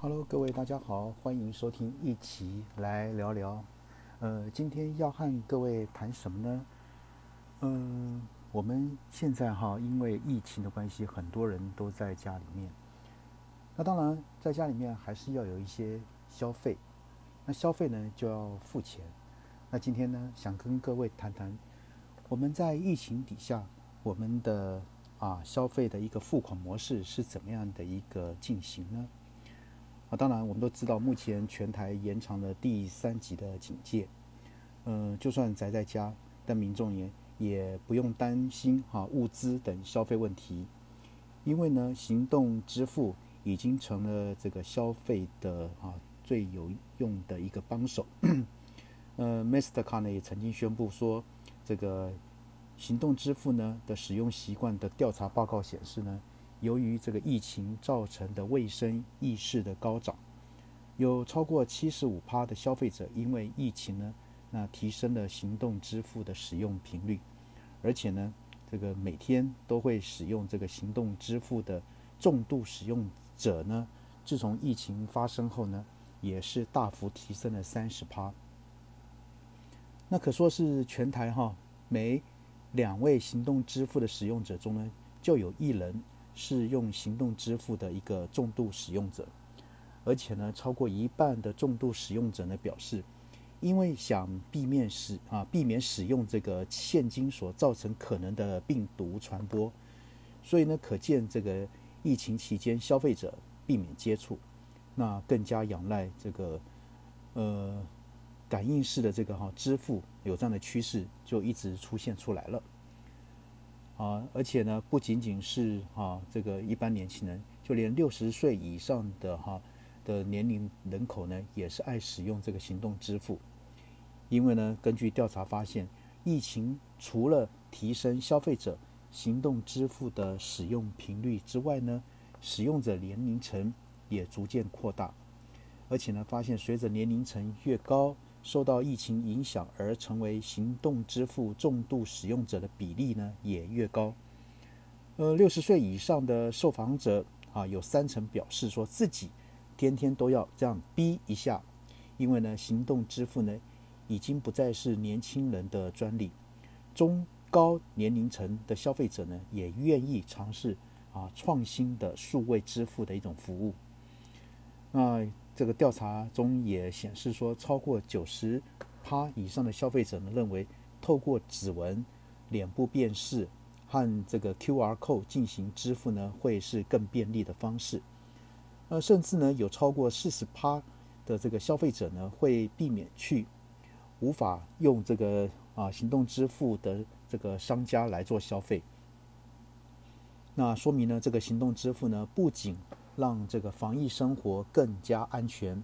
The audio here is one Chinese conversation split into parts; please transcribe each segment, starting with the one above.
Hello，各位大家好，欢迎收听一起来聊聊。呃，今天要和各位谈什么呢？嗯，我们现在哈，因为疫情的关系，很多人都在家里面。那当然，在家里面还是要有一些消费。那消费呢，就要付钱。那今天呢，想跟各位谈谈，我们在疫情底下，我们的啊消费的一个付款模式是怎么样的一个进行呢？啊，当然我们都知道，目前全台延长了第三级的警戒，嗯，就算宅在家，但民众也也不用担心哈物资等消费问题，因为呢，行动支付已经成了这个消费的啊最有用的一个帮手。呃，Mastercard 呢也曾经宣布说，这个行动支付呢的使用习惯的调查报告显示呢。由于这个疫情造成的卫生意识的高涨，有超过七十五趴的消费者因为疫情呢，那提升了行动支付的使用频率，而且呢，这个每天都会使用这个行动支付的重度使用者呢，自从疫情发生后呢，也是大幅提升了三十趴。那可说是全台哈，每两位行动支付的使用者中呢，就有一人。是用行动支付的一个重度使用者，而且呢，超过一半的重度使用者呢表示，因为想避免使啊避免使用这个现金所造成可能的病毒传播，所以呢，可见这个疫情期间消费者避免接触，那更加仰赖这个呃感应式的这个哈支付，有这样的趋势就一直出现出来了。啊，而且呢，不仅仅是哈这个一般年轻人，就连六十岁以上的哈的年龄人口呢，也是爱使用这个行动支付。因为呢，根据调查发现，疫情除了提升消费者行动支付的使用频率之外呢，使用者年龄层也逐渐扩大，而且呢，发现随着年龄层越高。受到疫情影响而成为行动支付重度使用者的比例呢，也越高。呃，六十岁以上的受访者啊，有三成表示说自己天天都要这样逼一下，因为呢，行动支付呢已经不再是年轻人的专利，中高年龄层的消费者呢也愿意尝试啊创新的数位支付的一种服务。那。这个调查中也显示说，超过九十趴以上的消费者呢认为，透过指纹、脸部辨识和这个 QR code 进行支付呢，会是更便利的方式。呃，甚至呢有超过四十趴的这个消费者呢会避免去无法用这个啊行动支付的这个商家来做消费。那说明呢，这个行动支付呢不仅让这个防疫生活更加安全，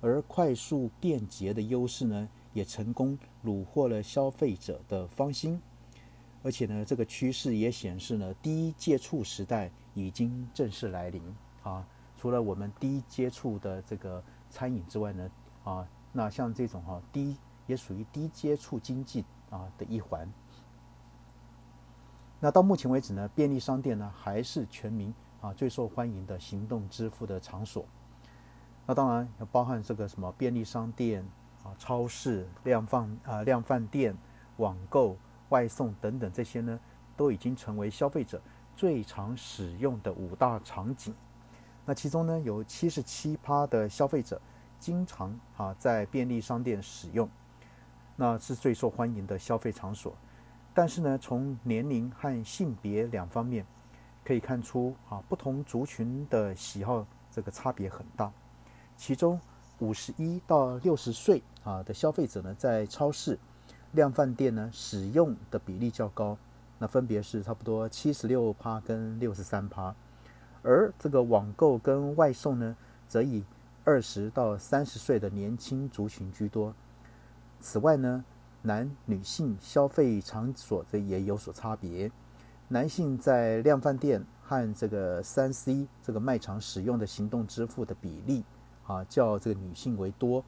而快速便捷的优势呢，也成功虏获了消费者的芳心。而且呢，这个趋势也显示呢，低接触时代已经正式来临啊。除了我们低接触的这个餐饮之外呢，啊，那像这种哈低也属于低接触经济啊的一环。那到目前为止呢，便利商店呢还是全民。啊，最受欢迎的行动支付的场所，那当然要包含这个什么便利商店啊、超市、量贩啊、量贩店、网购、外送等等这些呢，都已经成为消费者最常使用的五大场景。那其中呢，有七十七趴的消费者经常啊在便利商店使用，那是最受欢迎的消费场所。但是呢，从年龄和性别两方面。可以看出啊，不同族群的喜好这个差别很大。其中五十一到六十岁啊的消费者呢，在超市、量贩店呢使用的比例较高，那分别是差不多七十六趴跟六十三趴。而这个网购跟外送呢，则以二十到三十岁的年轻族群居多。此外呢，男女性消费场所这也有所差别。男性在量贩店和这个三 C 这个卖场使用的行动支付的比例啊，较这个女性为多，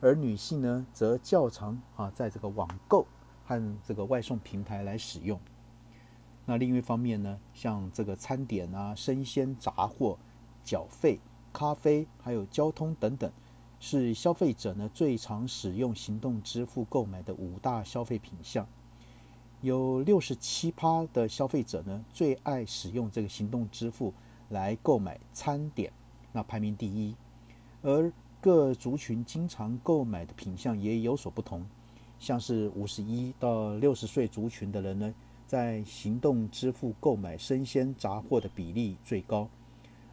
而女性呢，则较常啊在这个网购和这个外送平台来使用。那另一方面呢，像这个餐点啊、生鲜杂货、缴费咖啡，还有交通等等，是消费者呢最常使用行动支付购买的五大消费品项。有六十七趴的消费者呢最爱使用这个行动支付来购买餐点，那排名第一。而各族群经常购买的品项也有所不同，像是五十一到六十岁族群的人呢，在行动支付购买生鲜杂货的比例最高，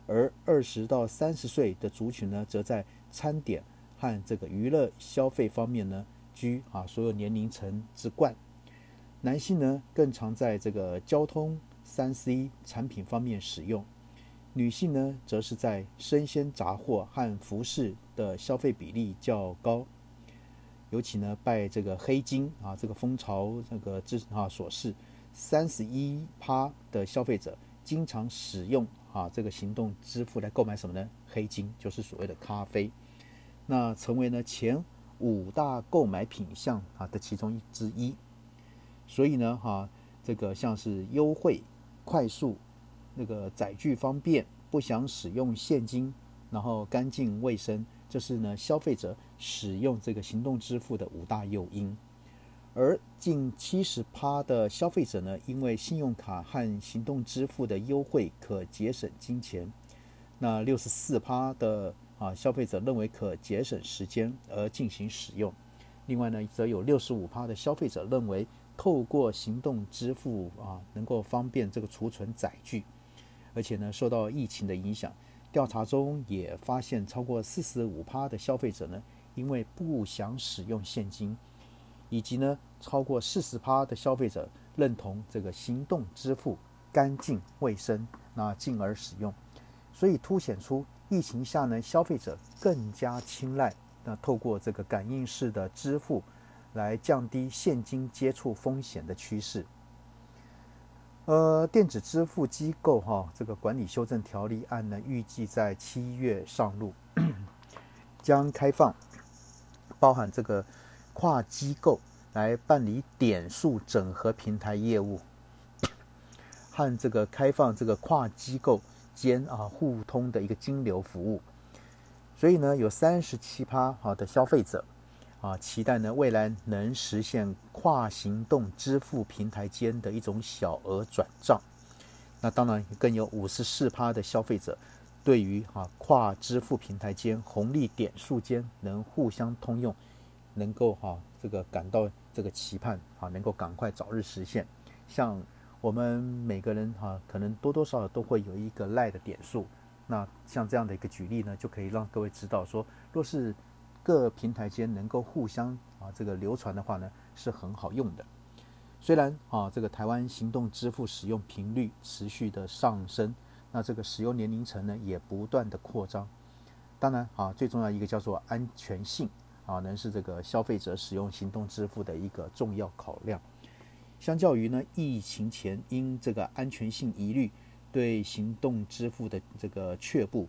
而二十到三十岁的族群呢，则在餐点和这个娱乐消费方面呢居啊所有年龄层之冠。男性呢更常在这个交通三 C 产品方面使用，女性呢则是在生鲜杂货和服饰。的消费比例较高，尤其呢拜这个黑金啊这个风潮这个之啊所示，三十一趴的消费者经常使用啊这个行动支付来购买什么呢？黑金就是所谓的咖啡，那成为呢前五大购买品项啊的其中一之一。所以呢哈这个像是优惠、快速、那个载具方便、不想使用现金，然后干净卫生。这是呢，消费者使用这个行动支付的五大诱因，而近七十趴的消费者呢，因为信用卡和行动支付的优惠可节省金钱，那六十四趴的啊消费者认为可节省时间而进行使用，另外呢，则有六十五趴的消费者认为透过行动支付啊能够方便这个储存载具，而且呢，受到疫情的影响。调查中也发现，超过四十五趴的消费者呢，因为不想使用现金，以及呢，超过四十趴的消费者认同这个行动支付干净卫生，那进而使用，所以凸显出疫情下呢，消费者更加青睐那透过这个感应式的支付来降低现金接触风险的趋势。呃，电子支付机构哈，这个管理修正条例案呢，预计在七月上路，将开放包含这个跨机构来办理点数整合平台业务，和这个开放这个跨机构间啊互通的一个金流服务，所以呢，有三十七趴好的消费者。啊，期待呢未来能实现跨行动支付平台间的一种小额转账。那当然更有五十四趴的消费者对于啊跨支付平台间红利点数间能互相通用，能够哈这个感到这个期盼啊，能够赶快早日实现。像我们每个人哈，可能多多少少都会有一个赖的点数。那像这样的一个举例呢，就可以让各位知道说，若是各平台间能够互相啊这个流传的话呢，是很好用的。虽然啊这个台湾行动支付使用频率持续的上升，那这个使用年龄层呢也不断的扩张。当然啊最重要一个叫做安全性啊，能是这个消费者使用行动支付的一个重要考量。相较于呢疫情前因这个安全性疑虑对行动支付的这个却步。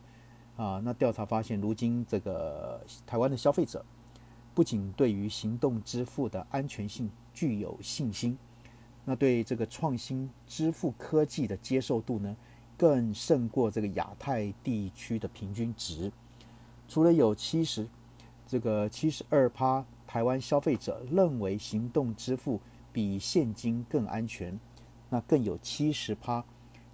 啊，那调查发现，如今这个台湾的消费者不仅对于行动支付的安全性具有信心，那对这个创新支付科技的接受度呢，更胜过这个亚太地区的平均值。除了有七十这个七十二趴台湾消费者认为行动支付比现金更安全，那更有七十趴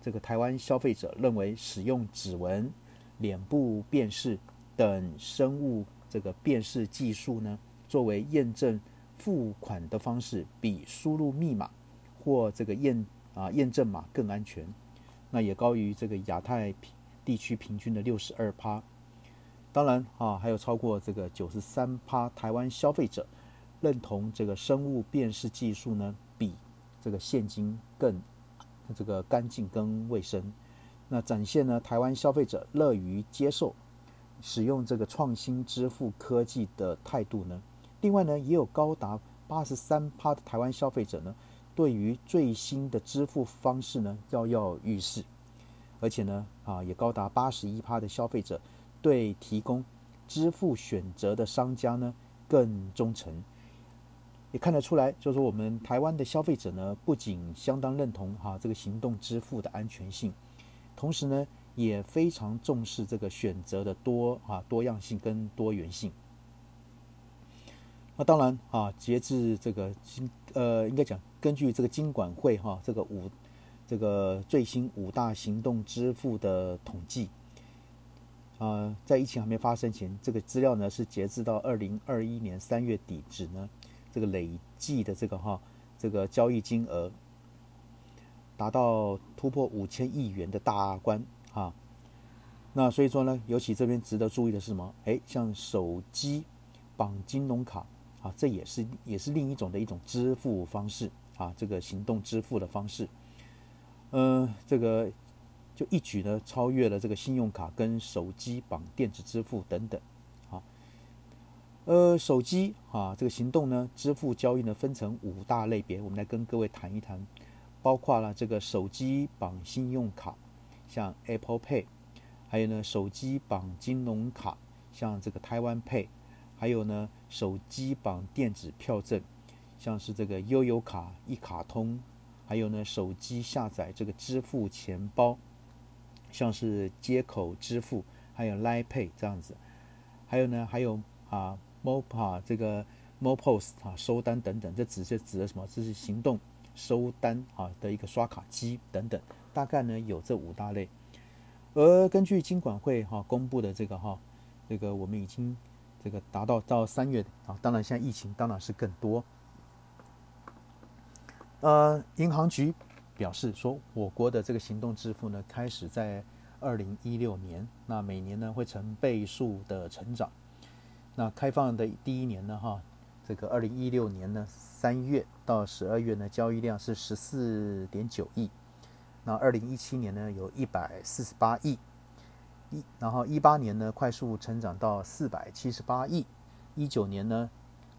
这个台湾消费者认为使用指纹。脸部辨识等生物这个辨识技术呢，作为验证付款的方式，比输入密码或这个验啊验证码更安全。那也高于这个亚太地区平均的六十二趴。当然啊，还有超过这个九十三趴台湾消费者认同这个生物辨识技术呢，比这个现金更这个干净跟卫生。那展现呢，台湾消费者乐于接受使用这个创新支付科技的态度呢。另外呢，也有高达八十三趴的台湾消费者呢，对于最新的支付方式呢跃跃欲试，而且呢，啊，也高达八十一趴的消费者对提供支付选择的商家呢更忠诚。也看得出来，就是我们台湾的消费者呢，不仅相当认同哈这个行动支付的安全性。同时呢，也非常重视这个选择的多啊多样性跟多元性。那当然啊，截至这个金呃，应该讲根据这个金管会哈这个五这个最新五大行动支付的统计，啊，在疫情还没发生前，这个资料呢是截至到二零二一年三月底止呢，这个累计的这个哈这个交易金额达到突破五千亿元的大关啊。那所以说呢，尤其这边值得注意的是什么？哎，像手机绑金融卡。啊，这也是也是另一种的一种支付方式啊，这个行动支付的方式，嗯，这个就一举呢超越了这个信用卡跟手机绑电子支付等等，啊，呃，手机啊这个行动呢支付交易呢分成五大类别，我们来跟各位谈一谈，包括了这个手机绑信用卡，像 Apple Pay，还有呢手机绑金融卡，像这个台湾 Pay。还有呢，手机绑电子票证，像是这个悠游卡、一卡通，还有呢，手机下载这个支付钱包，像是接口支付，还有 Line Pay 这样子，还有呢，还有啊，Mopa 这个 Mopos 啊，收单等等，这只是指的什么？这是行动收单啊的一个刷卡机等等，大概呢有这五大类。而根据金管会哈公布的这个哈，这个我们已经。这个达到到三月啊，当然现在疫情当然是更多。呃，银行局表示说，我国的这个行动支付呢，开始在二零一六年，那每年呢会成倍数的成长。那开放的第一年呢，哈，这个二零一六年呢三月到十二月呢，交易量是十四点九亿。那二零一七年呢，有一百四十八亿。一然后一八年呢，快速成长到四百七十八亿，一九年呢，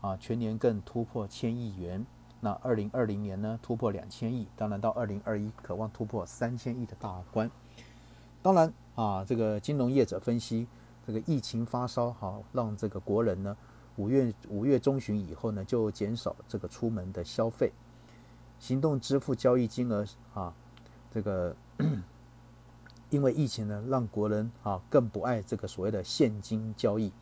啊全年更突破千亿元。那二零二零年呢，突破两千亿，当然到二零二一，渴望突破三千亿的大关。当然啊，这个金融业者分析，这个疫情发烧，好让这个国人呢，五月五月中旬以后呢，就减少这个出门的消费，行动支付交易金额啊，这个。因为疫情呢，让国人啊更不爱这个所谓的现金交易，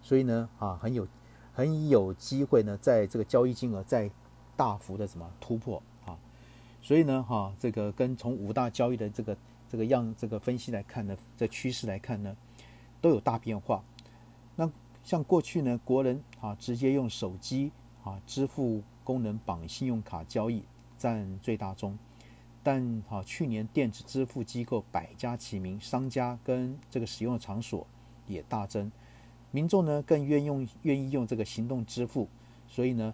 所以呢啊很有很有机会呢，在这个交易金额再大幅的什么突破啊，所以呢哈这个跟从五大交易的这个这个样这个分析来看呢，这趋势来看呢，都有大变化。那像过去呢，国人啊直接用手机啊支付功能绑信用卡交易占最大宗。但哈，去年电子支付机构百家齐名，商家跟这个使用的场所也大增，民众呢更愿用愿意用这个行动支付，所以呢，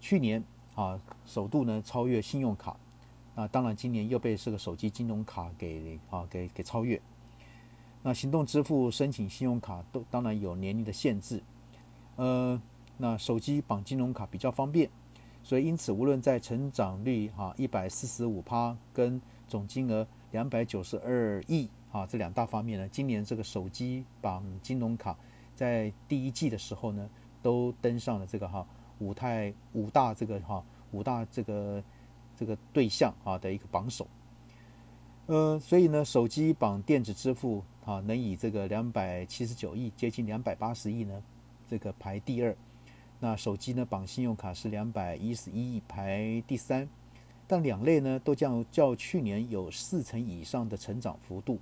去年啊首度呢超越信用卡，那当然今年又被这个手机金融卡给啊给给超越。那行动支付申请信用卡都当然有年龄的限制，呃，那手机绑金融卡比较方便。所以，因此，无论在成长率哈一百四十五趴跟总金额两百九十二亿啊这两大方面呢，今年这个手机绑金融卡在第一季的时候呢，都登上了这个哈五太五大这个哈五大这个这个对象啊的一个榜首。呃，所以呢，手机绑电子支付啊，能以这个两百七十九亿接近两百八十亿呢，这个排第二。那手机呢？绑信用卡是两百一十一亿，排第三。但两类呢，都将较去年有四成以上的成长幅度。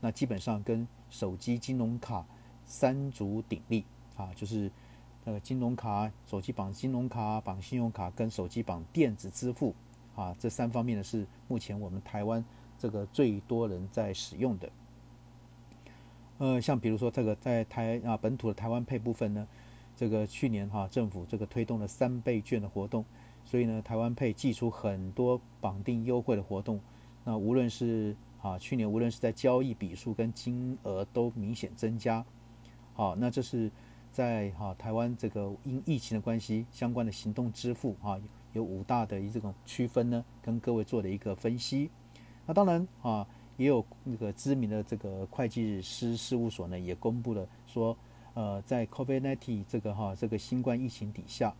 那基本上跟手机金融卡三足鼎立啊，就是呃金融卡、手机绑金融卡、绑信用卡跟手机绑电子支付啊，这三方面呢是目前我们台湾这个最多人在使用的。呃，像比如说这个在台啊本土的台湾配部分呢。这个去年哈，政府这个推动了三倍券的活动，所以呢，台湾配寄出很多绑定优惠的活动。那无论是啊，去年无论是在交易笔数跟金额都明显增加。好，那这是在哈台湾这个因疫情的关系相关的行动支付啊，有五大的这种区分呢，跟各位做的一个分析。那当然啊，也有那个知名的这个会计师事务所呢，也公布了说。呃，在 COVID-19 这个哈这个新冠疫情底下，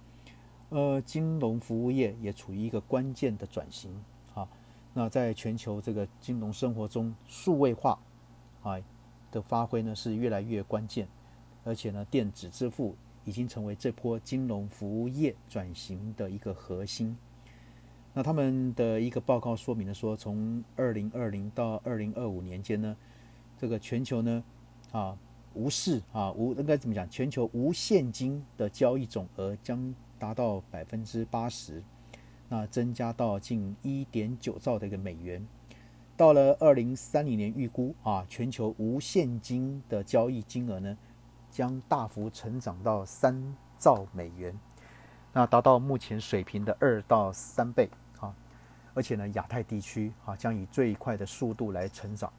呃，金融服务业也处于一个关键的转型啊。那在全球这个金融生活中，数位化啊的发挥呢是越来越关键，而且呢电子支付已经成为这波金融服务业转型的一个核心。那他们的一个报告说明了说，从二零二零到二零二五年间呢，这个全球呢啊无视啊无应该怎么讲？全球无现金的交易总额将达到百分之八十，那增加到近一点九兆的一个美元。到了二零三零年，预估啊，全球无现金的交易金额呢，将大幅成长到三兆美元，那达到目前水平的二到三倍！而且呢，亚太地区啊，将以最快的速度来成长。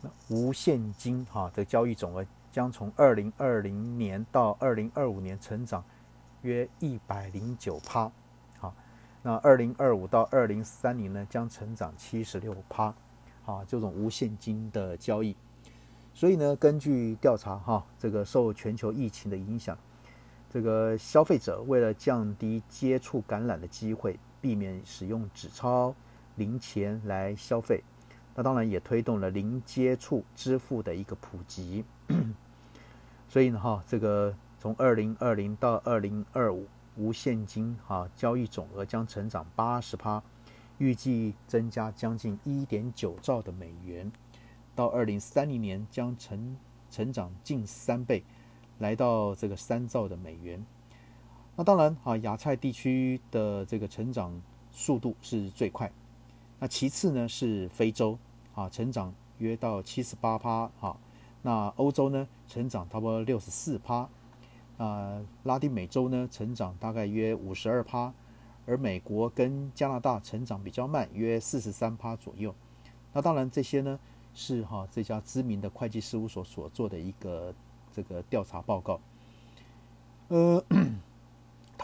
那无现金哈的交易总额将从二零二零年到二零二五年成长约一百零九趴。那二零二五到二零三零呢，将成长七十六趴，啊，这种无现金的交易。所以呢，根据调查，哈，这个受全球疫情的影响，这个消费者为了降低接触感染的机会，避免使用纸钞、零钱来消费，那当然也推动了零接触支付的一个普及。所以呢，哈，这个从二零二零到二零二五。无现金哈交易总额将成长八十趴，预计增加将近一点九兆的美元，到二零三零年将成成长近三倍，来到这个三兆的美元。那当然啊，亚太地区的这个成长速度是最快，那其次呢是非洲啊，成长约到七十八趴哈，那欧洲呢成长差不多六十四趴。啊，拉丁美洲呢，成长大概约五十二趴，而美国跟加拿大成长比较慢，约四十三趴左右。那当然，这些呢是哈这家知名的会计事务所所做的一个这个调查报告。呃，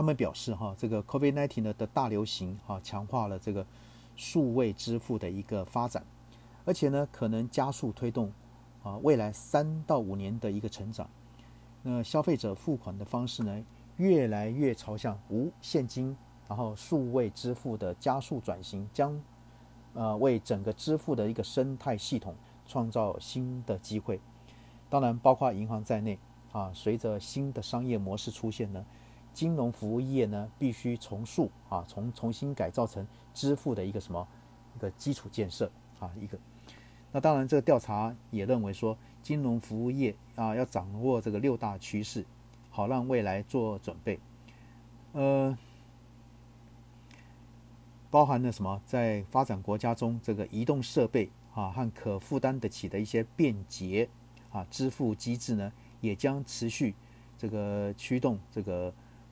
他们表示哈，这个 COVID-19 呢的大流行哈，强化了这个数位支付的一个发展，而且呢可能加速推动啊未来三到五年的一个成长。那消费者付款的方式呢，越来越朝向无现金，然后数位支付的加速转型，将呃为整个支付的一个生态系统创造新的机会。当然，包括银行在内啊，随着新的商业模式出现呢，金融服务业呢必须重塑啊，重重新改造成支付的一个什么一个基础建设啊一个。那当然，这个调查也认为说。金融服务业啊，要掌握这个六大趋势，好让未来做准备。呃，包含了什么？在发展国家中，这个移动设备啊和可负担得起的一些便捷啊支付机制呢，也将持续这个驱动这个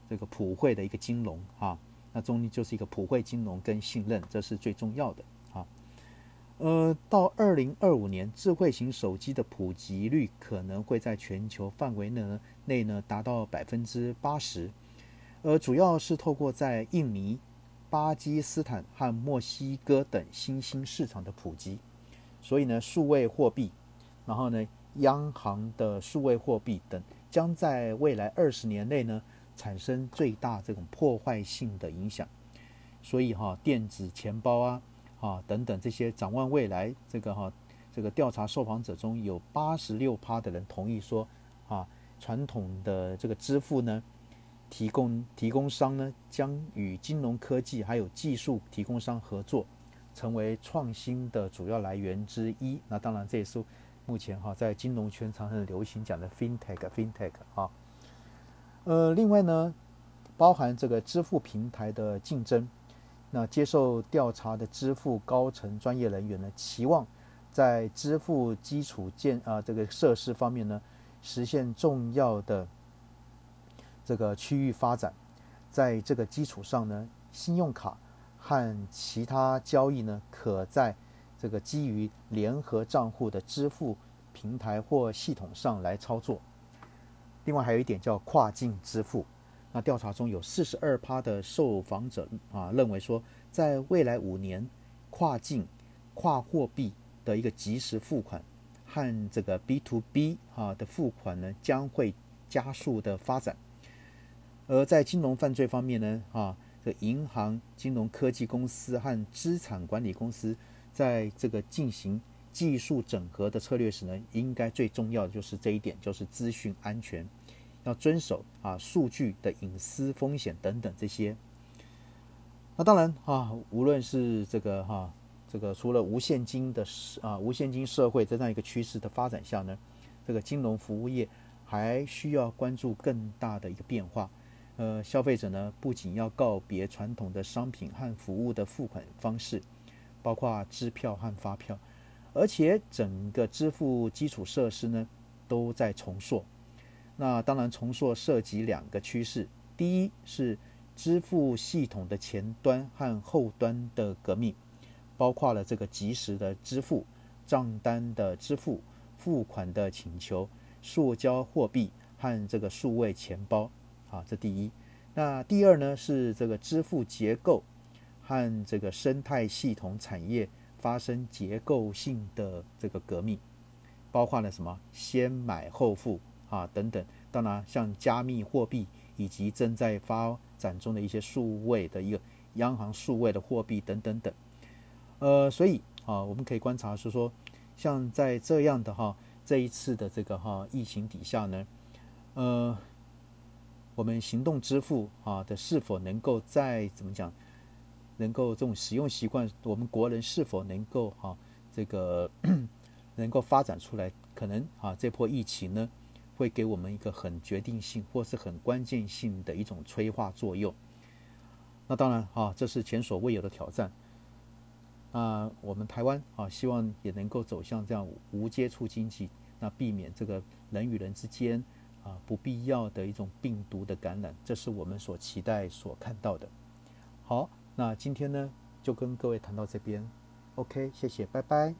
这个普惠的一个金融啊。那中就是一个普惠金融跟信任，这是最重要的啊。呃，到二零二五年，智慧型手机的普及率可能会在全球范围内内呢达到百分之八十，呃，主要是透过在印尼、巴基斯坦和墨西哥等新兴市场的普及。所以呢，数位货币，然后呢，央行的数位货币等，将在未来二十年内呢产生最大这种破坏性的影响。所以哈，电子钱包啊。啊，等等这些展望未来，这个哈，这个调查受访者中有八十六趴的人同意说，啊，传统的这个支付呢，提供提供商呢将与金融科技还有技术提供商合作，成为创新的主要来源之一。那当然这也是目前哈在金融圈常很流行讲的 fintech，fintech 啊。呃，另外呢，包含这个支付平台的竞争。那接受调查的支付高层专业人员呢，期望在支付基础建啊这个设施方面呢，实现重要的这个区域发展。在这个基础上呢，信用卡和其他交易呢，可在这个基于联合账户的支付平台或系统上来操作。另外还有一点叫跨境支付。那调查中有四十二趴的受访者啊认为说，在未来五年，跨境跨货币的一个即时付款和这个 B to B 啊的付款呢将会加速的发展。而在金融犯罪方面呢啊，这银行、金融科技公司和资产管理公司在这个进行技术整合的策略时呢，应该最重要的就是这一点，就是资讯安全，要遵守啊数据的隐私风险等等这些。那当然啊，无论是这个哈，这个除了无现金的啊无现金社会这样一个趋势的发展下呢，这个金融服务业还需要关注更大的一个变化。呃，消费者呢不仅要告别传统的商品和服务的付款方式，包括支票和发票，而且整个支付基础设施呢都在重塑。那当然，重塑涉及两个趋势：第一是支付系统的前端和后端的革命，包括了这个即时的支付、账单的支付、付款的请求、塑胶货币和这个数位钱包。啊，这第一。那第二呢，是这个支付结构和这个生态系统产业发生结构性的这个革命，包括了什么？先买后付啊等等。当然，像加密货币以及正在发展中的一些数位的一个央行数位的货币等等等。呃，所以啊，我们可以观察是说，像在这样的哈这一次的这个哈疫情底下呢，呃。我们行动支付啊的是否能够再怎么讲，能够这种使用习惯，我们国人是否能够哈这个能够发展出来？可能啊这波疫情呢会给我们一个很决定性或是很关键性的一种催化作用。那当然啊这是前所未有的挑战。那我们台湾啊希望也能够走向这样无接触经济，那避免这个人与人之间。啊，不必要的一种病毒的感染，这是我们所期待、所看到的。好，那今天呢，就跟各位谈到这边。OK，谢谢，拜拜。